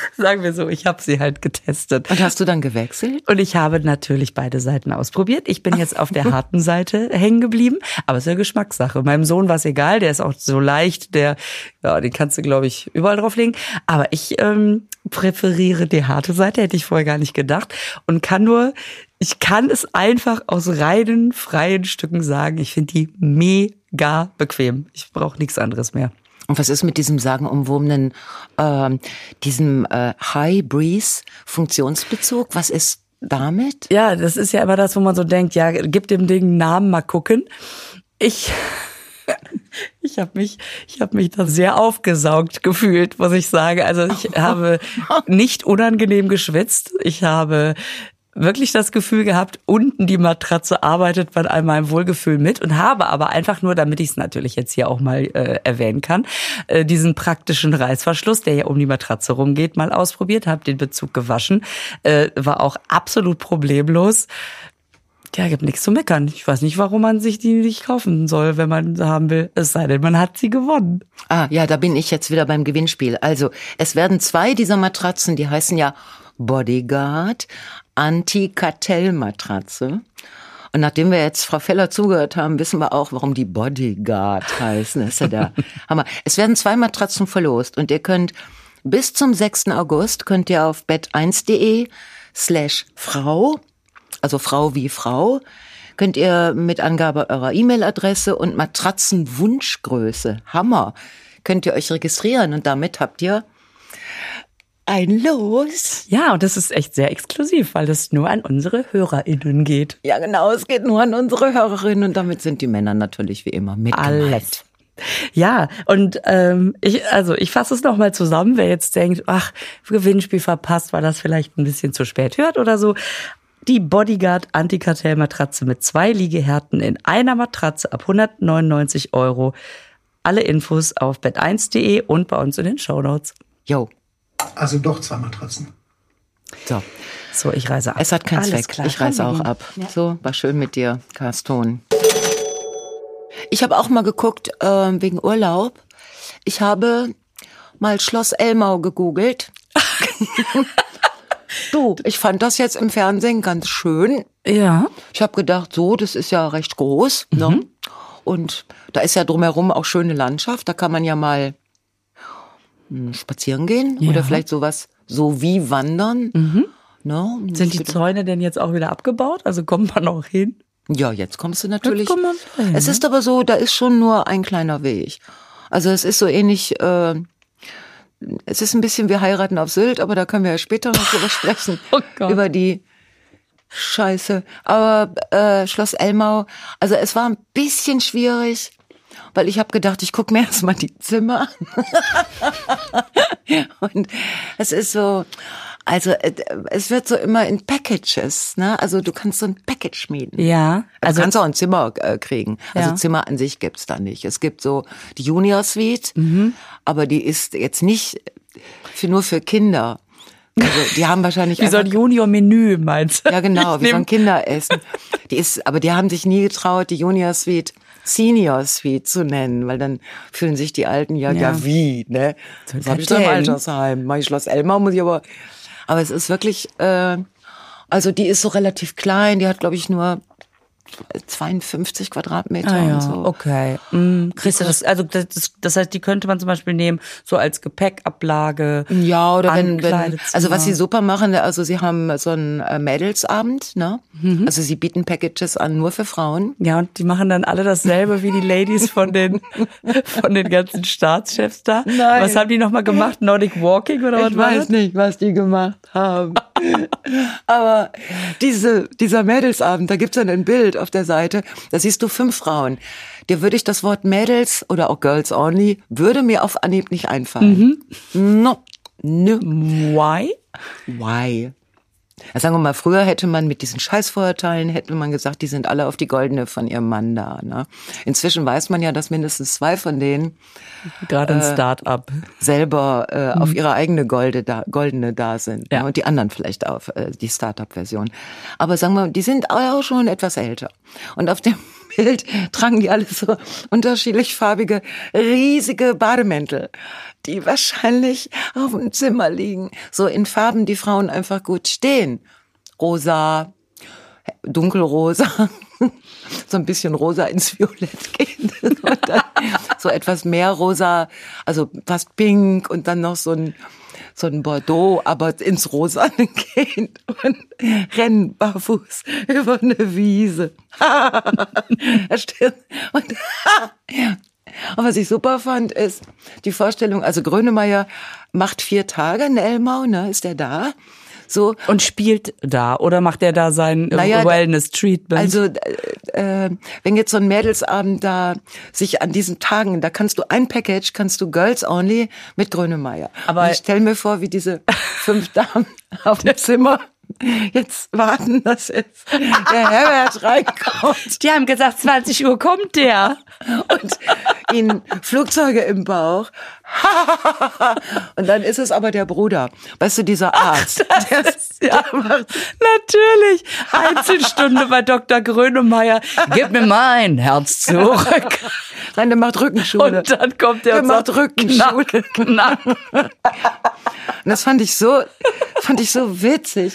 Sagen wir so, ich habe sie halt getestet. Und hast du dann gewechselt? Und ich habe natürlich beide Seiten ausprobiert. Ich bin jetzt auf der harten Seite hängen geblieben, aber es ist ja Geschmackssache. Meinem Sohn war es egal, der ist auch so leicht, der, ja, den kannst du, glaube ich, überall drauflegen. Aber ich ähm, präferiere die harte Seite, hätte ich vorher gar nicht gedacht. Und kann nur, ich kann es einfach aus reinen, freien Stücken sagen. Ich finde die mega bequem. Ich brauche nichts anderes mehr. Und was ist mit diesem sagenumwobenen, ähm, diesem äh, High Breeze Funktionsbezug? Was ist damit? Ja, das ist ja immer das, wo man so denkt, ja, gib dem Ding einen Namen, mal gucken. Ich, ich habe mich, ich habe mich da sehr aufgesaugt gefühlt, muss ich sagen. Also ich habe nicht unangenehm geschwitzt. Ich habe wirklich das Gefühl gehabt, unten die Matratze arbeitet bei all meinem Wohlgefühl mit und habe aber einfach nur, damit ich es natürlich jetzt hier auch mal äh, erwähnen kann, äh, diesen praktischen Reißverschluss, der ja um die Matratze rumgeht, mal ausprobiert, habe den Bezug gewaschen, äh, war auch absolut problemlos. Ja, gibt nichts zu meckern. Ich weiß nicht, warum man sich die nicht kaufen soll, wenn man sie haben will. Es sei denn, man hat sie gewonnen. Ah, ja, da bin ich jetzt wieder beim Gewinnspiel. Also, es werden zwei dieser Matratzen, die heißen ja Bodyguard, Anti-Kartell-Matratze. Und nachdem wir jetzt Frau Feller zugehört haben, wissen wir auch, warum die Bodyguard heißen. Das ist ja der Hammer. Es werden zwei Matratzen verlost und ihr könnt bis zum 6. August könnt ihr auf bett1.de slash Frau also Frau wie Frau, könnt ihr mit Angabe eurer E-Mail-Adresse und Matratzenwunschgröße, Hammer, könnt ihr euch registrieren und damit habt ihr ein Los. Ja, und das ist echt sehr exklusiv, weil das nur an unsere HörerInnen geht. Ja, genau, es geht nur an unsere Hörerinnen und damit sind die Männer natürlich wie immer mit. Alles. Ja, und ähm, ich, also ich fasse es nochmal zusammen, wer jetzt denkt, ach, Gewinnspiel verpasst, weil das vielleicht ein bisschen zu spät hört oder so. Die Bodyguard Antikartellmatratze mit zwei Liegehärten in einer Matratze ab 199 Euro. Alle Infos auf bett1.de und bei uns in den Shownotes. Jo. Also doch zwei Matratzen. So. So, ich reise ab. Es hat keinen Zweck. Klar. Ich reise auch ab. Ja. So, war schön mit dir, Carston. Ich habe auch mal geguckt äh, wegen Urlaub. Ich habe mal Schloss Elmau gegoogelt. Du, ich fand das jetzt im Fernsehen ganz schön. Ja. Ich habe gedacht, so, das ist ja recht groß. Ne? Mhm. Und da ist ja drumherum auch schöne Landschaft. Da kann man ja mal spazieren gehen ja. oder vielleicht sowas so wie wandern. Mhm. Ne? Sind die Zäune denn jetzt auch wieder abgebaut? Also kommt man auch hin? Ja, jetzt kommst du natürlich. Es ist aber so, da ist schon nur ein kleiner Weg. Also es ist so ähnlich. Äh, es ist ein bisschen wie heiraten auf Sylt, aber da können wir ja später noch drüber sprechen. oh Gott. Über die Scheiße. Aber äh, Schloss Elmau, also es war ein bisschen schwierig, weil ich habe gedacht, ich gucke mir erstmal die Zimmer an. Und es ist so, also äh, es wird so immer in Packages, ne? Also du kannst so ein Package schmieden. Ja. Also du kannst auch ein Zimmer äh, kriegen. Also ja. Zimmer an sich gibt's da nicht. Es gibt so die Junior Suite, mhm. aber die ist jetzt nicht für nur für Kinder. Also die haben wahrscheinlich wie so ein Junior-Menü meinst du? Ja genau, wie so ein Kinderessen. Die ist, aber die haben sich nie getraut, die Junior Suite Senior Suite zu nennen, weil dann fühlen sich die Alten ja, ja, ja wie, ne? Das habe ich doch im Altersheim. Mein Schloss Elmar muss ich aber aber es ist wirklich, äh, also die ist so relativ klein, die hat, glaube ich, nur 52 Quadratmeter ah, ja. und so. Okay. Mhm. Kriegst du das, also das, das heißt, die könnte man zum Beispiel nehmen, so als Gepäckablage. Ja, oder wenn, wenn, also was sie super machen, also sie haben so einen äh, Mädelsabend, ne? Mhm. Also sie bieten Packages an, nur für Frauen. Ja, und die machen dann alle dasselbe wie die Ladies von den, von den ganzen Staatschefs da. Nein. Was haben die nochmal gemacht? Nordic Walking oder was ich war Ich weiß nicht, was die gemacht haben. Aber diese, dieser Mädelsabend, da gibt's dann ein Bild auf der Seite, da siehst du fünf Frauen. Dir würde ich das Wort Mädels oder auch Girls Only, würde mir auf Anhieb nicht einfallen. Mhm. No. No. Why? Why? Ja, sagen wir mal, früher hätte man mit diesen Scheißvorurteilen, hätte man gesagt, die sind alle auf die Goldene von ihrem Mann da. Ne? Inzwischen weiß man ja, dass mindestens zwei von denen gerade ein äh, Start-up selber äh, mhm. auf ihre eigene Golde da, Goldene da sind. Ja. Ne? Und die anderen vielleicht auf äh, die Start-up-Version. Aber sagen wir, die sind auch schon etwas älter. Und auf dem Bild tragen die alle so unterschiedlich farbige, riesige Bademäntel die wahrscheinlich auf dem Zimmer liegen. So in Farben, die Frauen einfach gut stehen. Rosa, dunkelrosa, so ein bisschen rosa ins Violett gehen. so etwas mehr rosa, also fast pink und dann noch so ein, so ein Bordeaux, aber ins Rosa gehen und rennen barfuß über eine Wiese. und und was ich super fand, ist die Vorstellung, also Grönemeyer macht vier Tage in Elmau, ne, ist er da? So. Und spielt da oder macht er da sein naja, Wellness-Treatment? Also äh, äh, wenn jetzt so ein Mädelsabend da sich an diesen Tagen, da kannst du ein Package, kannst du Girls Only mit Grönemeyer. Aber Und ich stell mir vor, wie diese fünf Damen auf dem Zimmer jetzt warten, dass jetzt der Herbert reinkommt Die haben gesagt, 20 Uhr kommt der. und ihnen Flugzeuge im Bauch. und dann ist es aber der Bruder. Weißt du, dieser Arzt. der, Ja, natürlich. Einzelstunde bei Dr. Grönemeyer. Gib mir mein Herz zurück. Nein, der macht Rückenschule. Und dann kommt der, Der und macht sagt, Rückenschule. Knack, knack. Und das fand ich so, fand ich so witzig.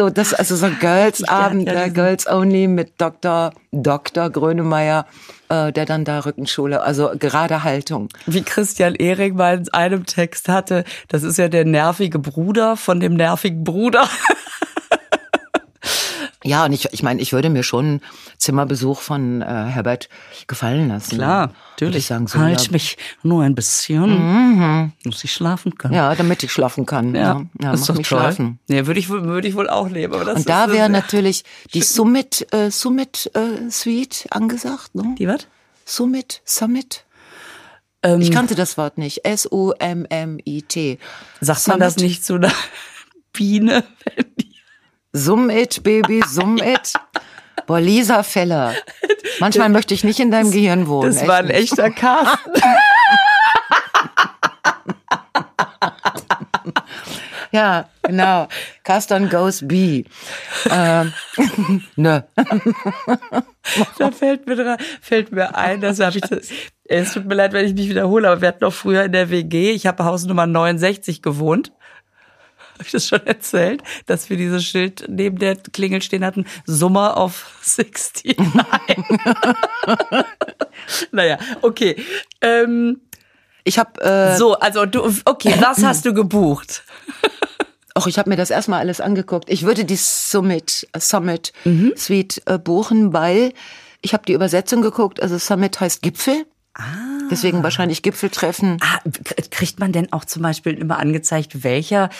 So, das, also so ein Girls-Abend, Ja, diesen- Girls Only mit Dr. Dr. Grönemeyer, äh, der dann da Rückenschule, also gerade Haltung. Wie Christian Ehring mal in einem Text hatte, das ist ja der nervige Bruder von dem nervigen Bruder. Ja, und ich, ich meine, ich würde mir schon Zimmerbesuch von äh, Herbert gefallen lassen. Klar, Würde ich sagen, so, halt ja, mich nur ein bisschen, muss ich schlafen können. ja, damit ich schlafen kann. Ja, ja ist mach doch mich toll. schlafen. Ja, würde ich, würde ich wohl auch nehmen. Aber das Und da wäre natürlich die Summit, äh, Summit äh, Suite angesagt, ne? Die was? Summit, Summit. Ähm, Ich kannte das Wort nicht. S-U-M-M-I-T. sagt man das Summit. nicht zu einer Biene? wenn die- Summit, Baby, Summit. Boah, Lisa Feller. Manchmal möchte ich nicht in deinem Gehirn wohnen. Das war ein nicht. echter Carsten. Ja, genau. Caston goes B. Ähm, ne. Da fällt mir, fällt mir ein, das habe ich. Das, es tut mir leid, wenn ich mich wiederhole, aber wir hatten noch früher in der WG, ich habe Haus Nummer 69 gewohnt. Habe ich das schon erzählt, dass wir dieses Schild neben der Klingel stehen hatten, Summer of 69. naja, okay. Ähm, Ich habe, äh, so, also du, okay, was hast du gebucht? auch ich habe mir das erstmal alles angeguckt. Ich würde die Summit, äh, Summit Suite äh, buchen, weil ich habe die Übersetzung geguckt. Also Summit heißt Gipfel. Deswegen wahrscheinlich Gipfeltreffen. Ah, kriegt man denn auch zum Beispiel immer angezeigt, welcher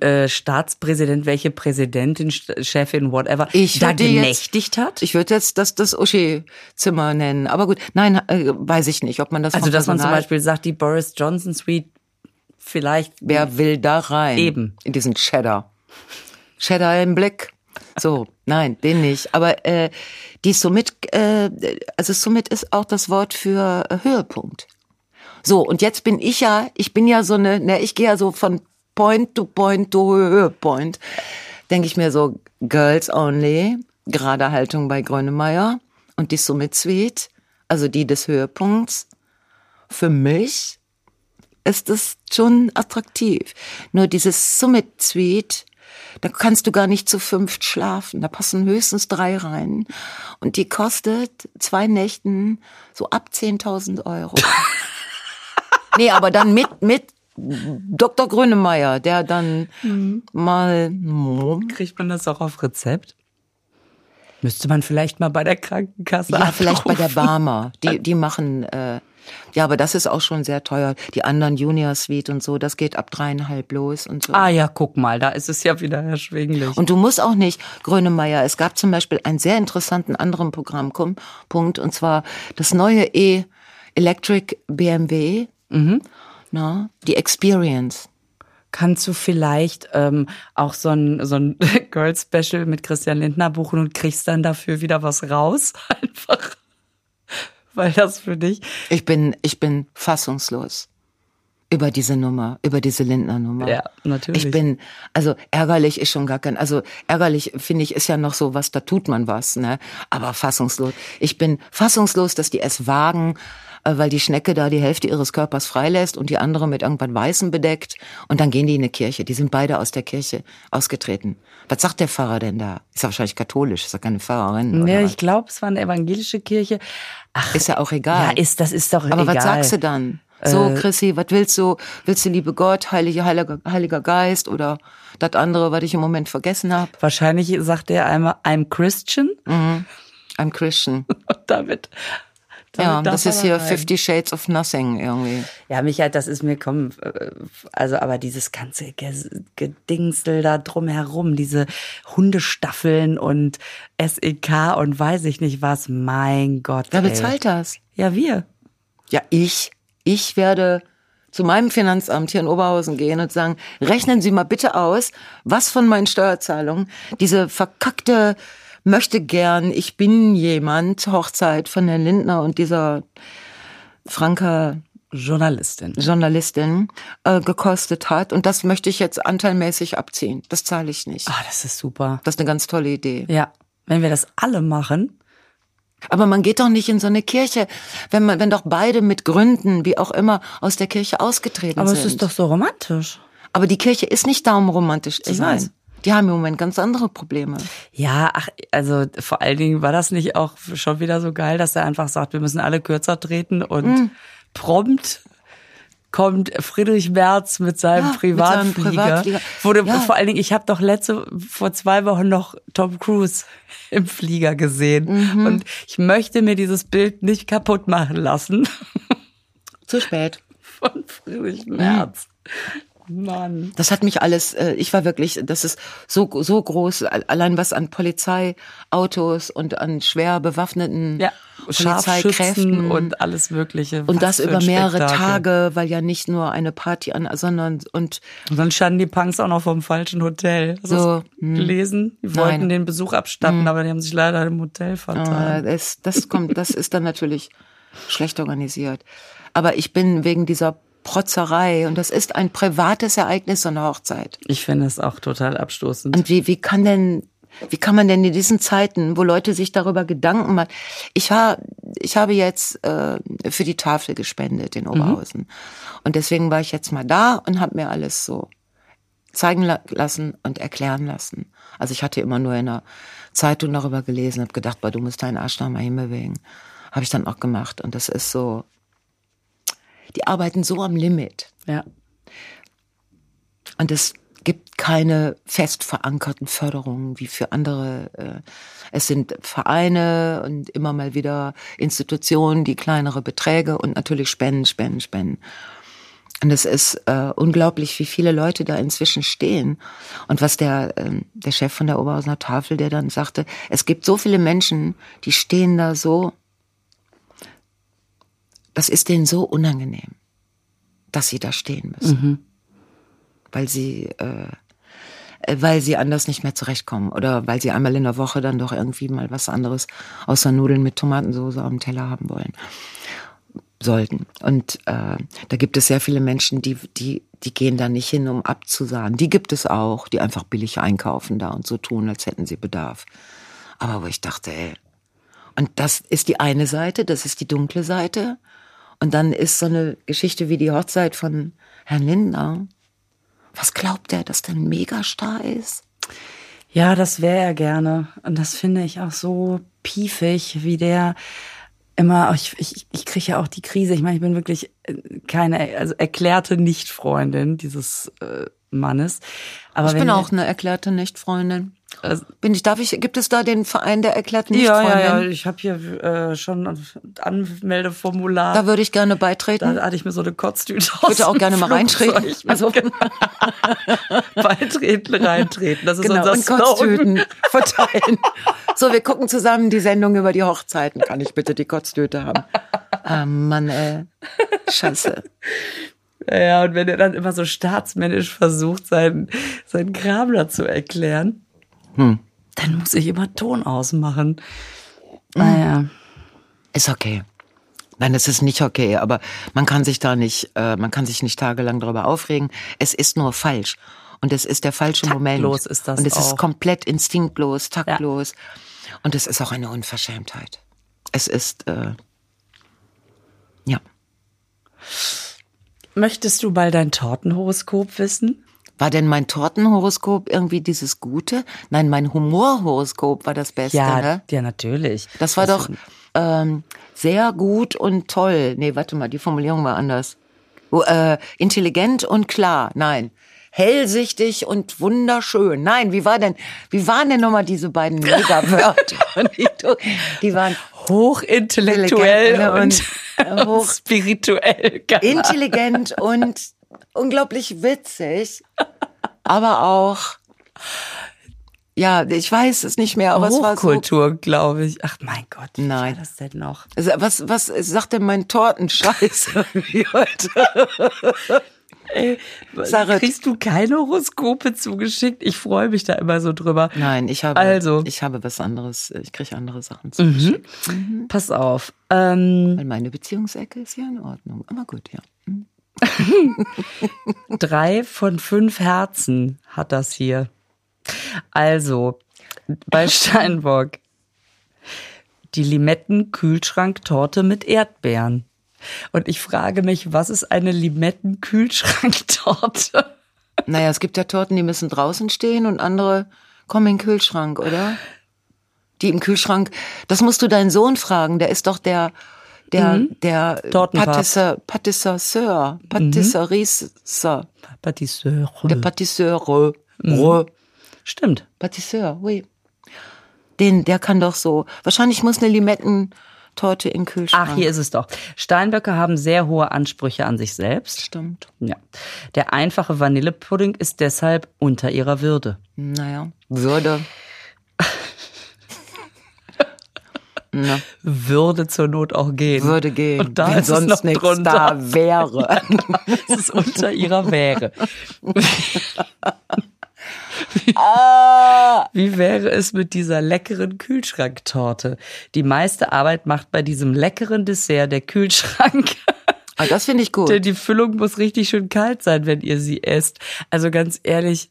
äh, Staatspräsident, welche Präsidentin, Chefin, whatever, Ich da jetzt- genächtigt hat? Ich würde jetzt das, das Uschi-Zimmer nennen. Aber gut, nein, äh, weiß ich nicht, ob man das also, dass man zum Beispiel sagt, die Boris Johnson Suite vielleicht. Wer will da rein? Eben. In diesen Cheddar. Cheddar im Blick. So, nein, den nicht. Aber äh, die Summit, äh, also Summit ist auch das Wort für äh, Höhepunkt. So, und jetzt bin ich ja, ich bin ja so eine, ne, ich gehe ja so von Point to Point to Höhepoint. Denke ich mir so, Girls Only, gerade Haltung bei Grönemeyer und die Summit Suite, also die des Höhepunkts. Für mich ist es schon attraktiv. Nur dieses Summit Suite, da kannst du gar nicht zu fünft schlafen. Da passen höchstens drei rein. Und die kostet zwei Nächten so ab 10.000 Euro. nee, aber dann mit, mit Dr. Grönemeyer, der dann mal, Kriegt man das auch auf Rezept? Müsste man vielleicht mal bei der Krankenkasse ja, vielleicht bei der. Barmer. Die, die machen, äh, ja, aber das ist auch schon sehr teuer. Die anderen Junior Suite und so, das geht ab dreieinhalb los und so. Ah ja, guck mal, da ist es ja wieder erschwinglich. Und du musst auch nicht, Grönemeyer, es gab zum Beispiel einen sehr interessanten anderen Programmpunkt, und zwar das neue E-Electric BMW, na, die Experience. Kannst du vielleicht ähm, auch so ein, so ein Girl-Special mit Christian Lindner buchen und kriegst dann dafür wieder was raus? Einfach. Weil das für dich. Ich bin, ich bin fassungslos über diese Nummer, über diese Lindner-Nummer. Ja, natürlich. Ich bin, also ärgerlich ist schon gar kein, also ärgerlich finde ich ist ja noch so was, da tut man was, ne? Aber fassungslos. Ich bin fassungslos, dass die es wagen, weil die Schnecke da die Hälfte ihres Körpers freilässt und die andere mit irgendwann Weißem bedeckt und dann gehen die in eine Kirche. Die sind beide aus der Kirche ausgetreten. Was sagt der Pfarrer denn da? Ist ja wahrscheinlich katholisch, ist ja keine Pfarrerin. Ja, oder ich glaube, es war eine evangelische Kirche. Ach? Ist ja auch egal. ja, ist, das ist doch Aber egal. was sagst du dann? So, Chrissy, was willst du? Willst du liebe Gott, heilige, heiliger, heiliger Geist oder das andere, was ich im Moment vergessen habe? Wahrscheinlich sagt er einmal, I'm Christian. I'm Christian. Und damit. Ja, das ist hier rein. Fifty Shades of Nothing irgendwie. Ja, Michael, das ist mir komm, äh, also aber dieses ganze Gedingsel da drumherum, diese Hundestaffeln und SEK und weiß ich nicht was, mein Gott. Wer bezahlt das? Ja, wir. Ja, ich. Ich werde zu meinem Finanzamt hier in Oberhausen gehen und sagen, rechnen Sie mal bitte aus, was von meinen Steuerzahlungen diese verkackte möchte gern, ich bin jemand, Hochzeit von Herrn Lindner und dieser Franka Journalistin. Journalistin äh, gekostet hat. Und das möchte ich jetzt anteilmäßig abziehen. Das zahle ich nicht. Ah, das ist super. Das ist eine ganz tolle Idee. Ja. Wenn wir das alle machen. Aber man geht doch nicht in so eine Kirche, wenn man, wenn doch beide mit Gründen, wie auch immer, aus der Kirche ausgetreten Aber sind. es ist doch so romantisch. Aber die Kirche ist nicht da, um romantisch zu Ich sein. weiß. Die haben im Moment ganz andere Probleme. Ja, ach, also vor allen Dingen war das nicht auch schon wieder so geil, dass er einfach sagt, wir müssen alle kürzer treten und Mhm. prompt kommt Friedrich Merz mit seinem Ja, mit seinem Privatflieger. Privatflieger. Wurde Ja. vor allen Dingen, ich habe doch letzte vor zwei Wochen noch Tom Cruise im Flieger gesehen Mhm. und ich möchte mir dieses Bild nicht kaputt machen lassen Zu spät. von Friedrich Merz. Mann. Das hat mich alles, äh, ich war wirklich, das ist so, so groß, allein was an Polizeiautos und an schwer bewaffneten Ja, Polizeikräften und alles Mögliche. und das über mehrere Spektakel. Tage, weil ja nicht nur eine Party an, sondern und Und dann standen die Punks auch noch vom falschen Hotel. Hast So, das gelesen? Die wollten Nein. den Besuch abstatten, aber die haben sich leider im Hotel äh, vertan. das, das kommt, das ist dann natürlich schlecht organisiert. Aber ich bin wegen dieser Protzerei und das ist ein privates Ereignis, so eine Hochzeit. Ich finde es auch total abstoßend. Und wie, wie kann denn, wie kann man denn in diesen Zeiten, wo Leute sich darüber Gedanken machen? Ich war, ich habe jetzt äh, für die Tafel gespendet in Oberhausen. Und deswegen war ich jetzt mal da und habe mir alles so zeigen la lassen und erklären lassen. Also ich hatte immer nur in der Zeitung darüber gelesen, habe gedacht, boah, du musst deinen Arsch da mal hinbewegen. Habe ich dann auch gemacht. Und das ist so, die arbeiten so am Limit. ja. Und es gibt keine fest verankerten Förderungen wie für andere. äh, Es sind Vereine und immer mal wieder Institutionen, die kleinere Beträge und natürlich Spenden, Spenden, Spenden. Und es ist äh, unglaublich, wie viele Leute da inzwischen stehen. Und was der, ähm, der Chef von der Oberhausener Tafel, der dann sagte, es gibt so viele Menschen, die stehen da so, das ist denen so unangenehm, dass sie da stehen müssen. Weil sie äh, weil sie anders nicht mehr zurechtkommen oder weil sie einmal in der Woche dann doch irgendwie mal was anderes außer Nudeln mit Tomatensauce am Teller haben wollen sollten. Und äh, da gibt es sehr viele Menschen die die die gehen da nicht hin um abzusagen die gibt es auch die einfach billig einkaufen da und so tun als hätten sie Bedarf. Aber wo ich dachte ey und das ist die eine Seite das ist die dunkle Seite und dann ist so eine Geschichte wie die Hochzeit von Herrn Lindner was glaubt er, dass der ein Megastar ist? Ja, das wäre er gerne. Und das finde ich auch so piefig, wie der immer, ich, ich, ich kriege ja auch die Krise. Ich meine, ich bin wirklich äh, keine, also erklärte Nicht-Freundin dieses äh, Mannes. Aber Ich bin auch eine erklärte Nichtfreundin. Also- Bin ich, darf ich, gibt es da den Verein der erklärten Ja, ja, ja. Ich habe hier äh, schon ein Anmeldeformular. Da würde ich gerne beitreten. Da hatte ich mir so eine Kotztüte Ich würde auch gerne mal reintreten. Also beitreten, reintreten. Das ist genau, unser und Slogan. Kotztüten verteilen. So, wir gucken zusammen die Sendung über die Hochzeiten. Kann ich bitte die Kotztüte haben? Ah, Mann, ey. Scheiße. Ja, ja, und wenn er dann immer so staatsmännisch versucht, seinen, seinen Kram da zu erklären, Hm. dann muss ich immer Ton ausmachen. Naja. Ist okay. Nein, es ist nicht okay, aber man kann sich da nicht, äh, man kann sich nicht tagelang darüber aufregen. Es ist nur falsch. Und es ist der falsche Moment. Taktlos ist das Und es auch. ist komplett instinktlos, taktlos. Und es ist auch eine Unverschämtheit. Es ist, äh, ja. Möchtest du bald dein Tortenhoroskop wissen? War denn mein Tortenhoroskop irgendwie dieses Gute? Nein, mein Humorhoroskop war das Beste, Ja, ne? ja, natürlich. Das war doch ähm, sehr gut und toll. Nee, warte mal, die Formulierung war anders. Oh, äh, intelligent und klar. Nein. Hellsichtig und wunderschön. Nein, wie war denn, wie waren denn nochmal diese beiden Megawörter? die, waren Hochintellektuell Intelligent, und, ne, und, äh, hoch- spirituell. intelligent und unglaublich witzig, aber auch Ja, ich weiß es nicht mehr, aber es war so. Hochkultur, glaube ich. Ach mein Gott, wie Nein. war das denn noch? Also, Was, was sagt denn mein Tortenscheiß wie heute? Ey, Sarah- kriegst du keine Horoskope zugeschickt? Ich freue mich da immer so drüber. Nein, ich habe, Also. ich habe was anderes. Ich kriege andere Sachen zugeschickt. Pass auf. Ähm, Weil meine Beziehungsecke ist ja in Ordnung. Aber gut, ja. drei von fünf Herzen hat das hier. Also, bei Steinbock. Die Limetten-Kühlschranktorte mit Erdbeeren. Und ich frage mich, was ist eine Limetten-Kühlschranktorte? Naja, es gibt ja Torten, die müssen draußen stehen und andere kommen in den Kühlschrank, oder? Die im Kühlschrank, das musst du deinen Sohn fragen, der ist doch der, der, der Tortenpapst. Patisseur, Patisseur, Patisserie, Patisseur. der Patisseur, mhm. Stimmt. Patisseur, oui. Den, der kann doch so. Wahrscheinlich muss eine Limettentorte in den Kühlschrank. Ach, hier ist es doch. Steinböcke haben sehr hohe Ansprüche an sich selbst. Stimmt. Ja. Der einfache Vanillepudding ist deshalb unter ihrer Würde. Naja, Würde. Na, Würde zur Not auch gehen. würde gehen. Und da wenn ist es sonst noch nichts drunter. da wäre. Es ist unter ihrer Wäre. Ah. Wie wäre es mit dieser leckeren Kühlschranktorte? Die meiste Arbeit macht bei diesem leckeren Dessert der Kühlschrank. Ah, das finde ich gut. Denn die Füllung muss richtig schön kalt sein, wenn ihr sie esst. Also ganz ehrlich.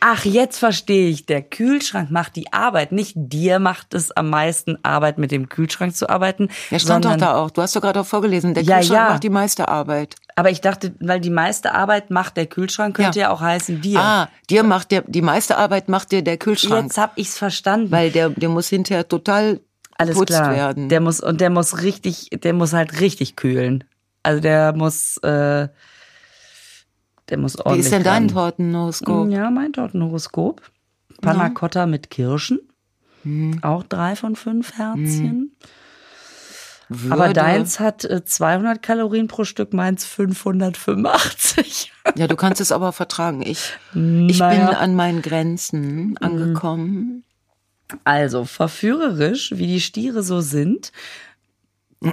Ach, jetzt verstehe ich. Der Kühlschrank macht die Arbeit. Nicht dir macht es am meisten Arbeit, mit dem Kühlschrank zu arbeiten. Ja, stand doch sondern, da auch. Du hast doch gerade auch vorgelesen. Der Ja, Kühlschrank ja. macht die meiste Arbeit. Aber ich dachte, weil die meiste Arbeit macht der Kühlschrank, könnte ja, Ja. auch heißen dir. Ah, dir macht der, die meiste Arbeit macht dir der Kühlschrank. Jetzt hab ich's verstanden. Weil der, der muss hinterher total Alles putzt klar. werden. Der muss und der muss richtig, der muss halt richtig kühlen. Also der muss, äh, der muss Wie ordentlich. ist denn dein. Tortenhoroskop? Ja, mein Tortenhoroskop. Panna Cotta mit Kirschen. Hm. Auch drei von fünf Herzchen. Würde, Aber deins hat äh, 200 Kalorien pro Stück, meins 585. Ja, du kannst es aber vertragen. Ich, ich bin an meinen Grenzen Mhm. angekommen. Also, verführerisch, wie die Stiere so sind.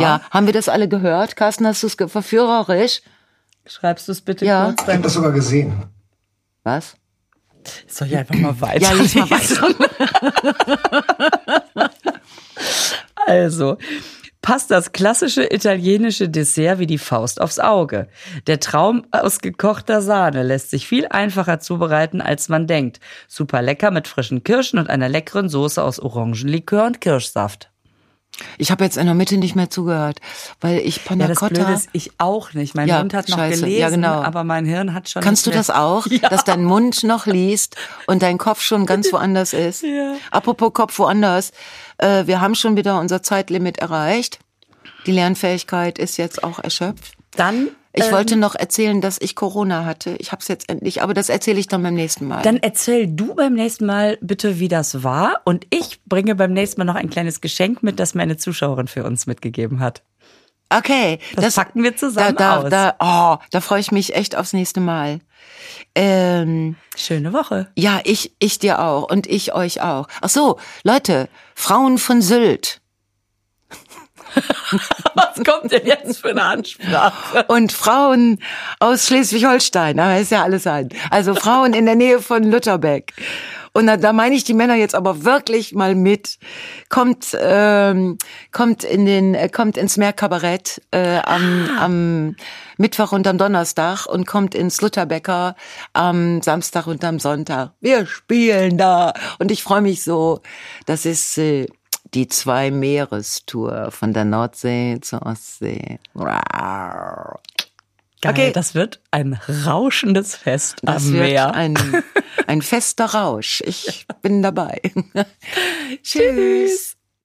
Ja, haben wir das alle gehört? Carsten, hast du es verführerisch? Schreibst du es bitte Ja. kurz Ich habe das sogar gesehen. Was? Soll ich einfach mal weiter? Ja, lies mal weiter. Also, passt das klassische italienische Dessert wie die Faust aufs Auge. Der Traum aus gekochter Sahne lässt sich viel einfacher zubereiten, als man denkt. Super lecker mit frischen Kirschen und einer leckeren Soße aus Orangenlikör und Kirschsaft. Ich habe jetzt in der Mitte nicht mehr zugehört, weil ich Panna Ja, das Cotta. Ist, ich auch nicht. Mein Ja, Mund hat noch scheiße. gelesen, Ja, genau. aber mein Hirn hat schon Kannst du das auch, Ja. dass dein Mund noch liest und dein Kopf schon ganz woanders ist? Ja. Apropos Kopf woanders, äh, wir haben schon wieder unser Zeitlimit erreicht. Die Lernfähigkeit ist jetzt auch erschöpft. Dann, Ich ähm, wollte noch erzählen, dass ich Corona hatte. Ich habe es jetzt endlich, aber das erzähle ich dann beim nächsten Mal. Dann erzähl du beim nächsten Mal bitte, wie das war. Und ich bringe beim nächsten Mal noch ein kleines Geschenk mit, das mir eine Zuschauerin für uns mitgegeben hat. okay, Das packen wir zusammen da, aus. Da, oh, da freue ich mich echt aufs nächste Mal. Ähm, Schöne Woche. ja, ich, ich dir auch und ich euch auch. Ach so, Leute, Frauen von Sylt. Was kommt denn jetzt für eine Ansprache? und Frauen aus Schleswig-Holstein, da ist ja alles ein. Also Frauen in der Nähe von Lutherbeck. Und da, da meine ich die Männer jetzt aber wirklich mal mit. Kommt, ähm, kommt in den, äh, kommt ins Meerkabarett äh, am, am Mittwoch und am Donnerstag und kommt ins Lutherbecker am Samstag und am Sonntag. Wir spielen da und ich freue mich so. Das ist äh, die zwei Meerestour von der Nordsee zur Ostsee. Rar. Geil, Okay. das wird ein rauschendes Fest Das am Meer. ein, ein fester Rausch. Ich bin dabei. Tschüss.